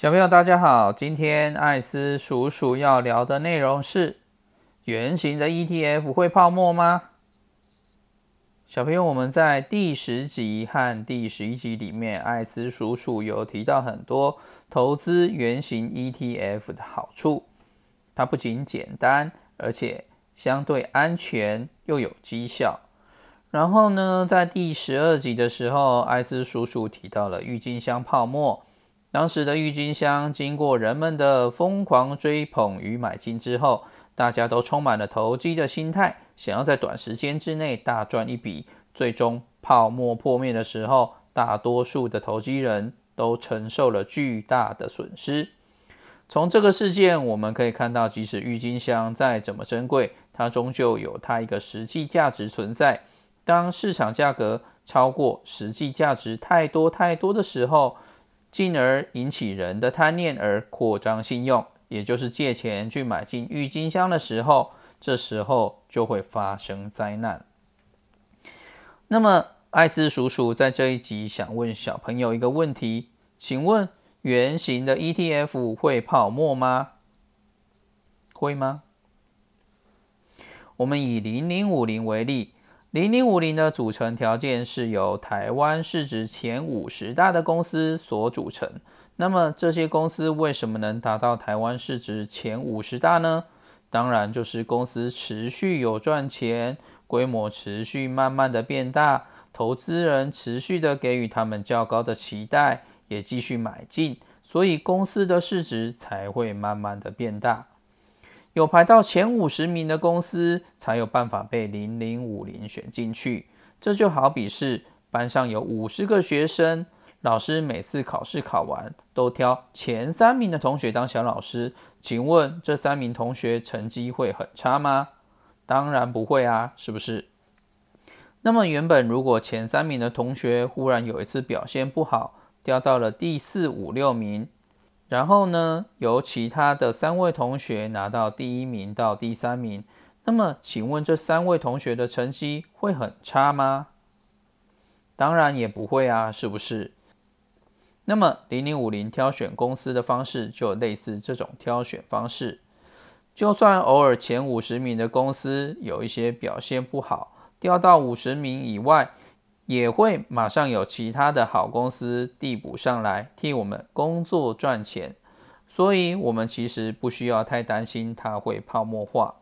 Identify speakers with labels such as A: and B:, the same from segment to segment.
A: 小朋友，大家好！今天艾斯叔叔要聊的内容是：圆形的 ETF 会泡沫吗？小朋友，我们在第十集和第十一集里面，艾斯叔叔有提到很多投资圆形 ETF 的好处。它不仅简单，而且相对安全又有绩效。然后呢，在第十二集的时候，艾斯叔叔提到了郁金香泡沫。当时的郁金香经过人们的疯狂追捧与买进之后，大家都充满了投机的心态，想要在短时间之内大赚一笔。最终泡沫破灭的时候，大多数的投机人都承受了巨大的损失。从这个事件我们可以看到，即使郁金香再怎么珍贵，它终究有它一个实际价值存在。当市场价格超过实际价值太多太多的时候，进而引起人的贪念而扩张信用，也就是借钱去买进郁金香的时候，这时候就会发生灾难。那么，艾斯叔叔在这一集想问小朋友一个问题：请问圆形的 ETF 会泡沫吗？会吗？我们以零零五零为例。零零五零的组成条件是由台湾市值前五十大的公司所组成。那么这些公司为什么能达到台湾市值前五十大呢？当然就是公司持续有赚钱，规模持续慢慢的变大，投资人持续的给予他们较高的期待，也继续买进，所以公司的市值才会慢慢的变大。有排到前五十名的公司，才有办法被零零五零选进去。这就好比是班上有五十个学生，老师每次考试考完都挑前三名的同学当小老师。请问这三名同学成绩会很差吗？当然不会啊，是不是？那么原本如果前三名的同学忽然有一次表现不好，掉到了第四、五、六名。然后呢，由其他的三位同学拿到第一名到第三名。那么，请问这三位同学的成绩会很差吗？当然也不会啊，是不是？那么，零零五零挑选公司的方式就类似这种挑选方式。就算偶尔前五十名的公司有一些表现不好，掉到五十名以外。也会马上有其他的好公司递补上来替我们工作赚钱，所以我们其实不需要太担心它会泡沫化。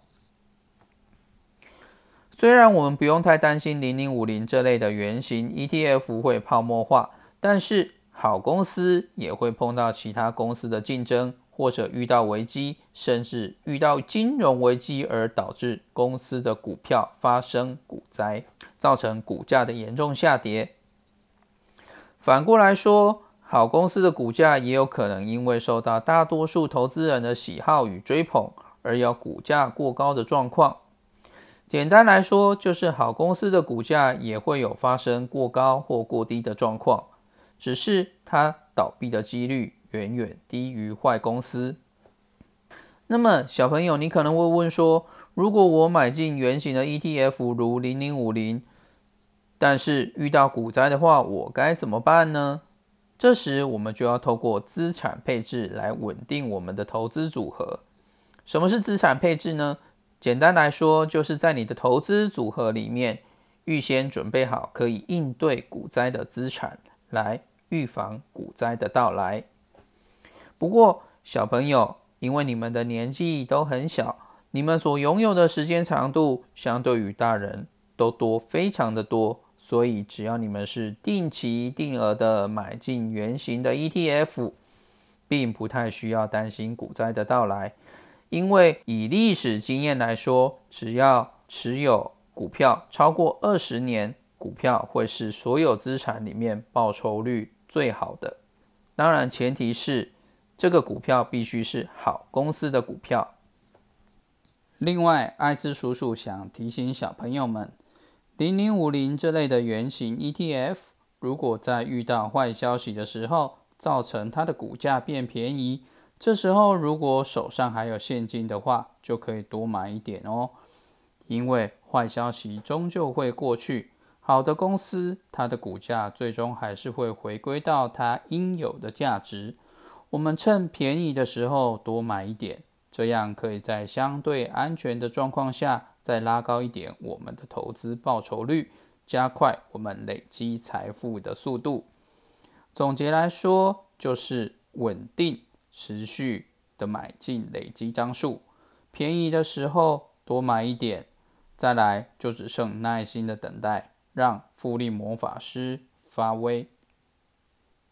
A: 虽然我们不用太担心零零五零这类的原型 ETF 会泡沫化，但是好公司也会碰到其他公司的竞争。或者遇到危机，甚至遇到金融危机而导致公司的股票发生股灾，造成股价的严重下跌。反过来说，好公司的股价也有可能因为受到大多数投资人的喜好与追捧，而有股价过高的状况。简单来说，就是好公司的股价也会有发生过高或过低的状况，只是它倒闭的几率。远远低于坏公司。那么，小朋友，你可能会问说：如果我买进圆形的 ETF，如零零五零，但是遇到股灾的话，我该怎么办呢？这时，我们就要透过资产配置来稳定我们的投资组合。什么是资产配置呢？简单来说，就是在你的投资组合里面，预先准备好可以应对股灾的资产，来预防股灾的到来。不过，小朋友，因为你们的年纪都很小，你们所拥有的时间长度相对于大人都多，非常的多，所以只要你们是定期定额的买进圆形的 ETF，并不太需要担心股灾的到来，因为以历史经验来说，只要持有股票超过二十年，股票会是所有资产里面报酬率最好的。当然，前提是。这个股票必须是好公司的股票。另外，艾斯叔叔想提醒小朋友们，零零五零这类的圆形 ETF，如果在遇到坏消息的时候，造成它的股价变便宜，这时候如果手上还有现金的话，就可以多买一点哦。因为坏消息终究会过去，好的公司它的股价最终还是会回归到它应有的价值。我们趁便宜的时候多买一点，这样可以在相对安全的状况下再拉高一点我们的投资报酬率，加快我们累积财富的速度。总结来说，就是稳定、持续的买进累积张数，便宜的时候多买一点，再来就只剩耐心的等待，让复利魔法师发威。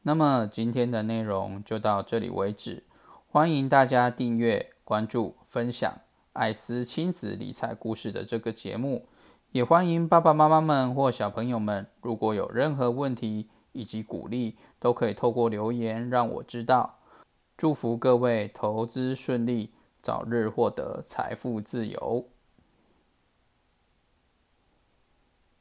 A: 那么今天的内容就到这里为止，欢迎大家订阅、关注、分享艾斯亲子理财故事的这个节目，也欢迎爸爸妈妈们或小朋友们，如果有任何问题以及鼓励，都可以透过留言让我知道。祝福各位投资顺利，早日获得财富自由。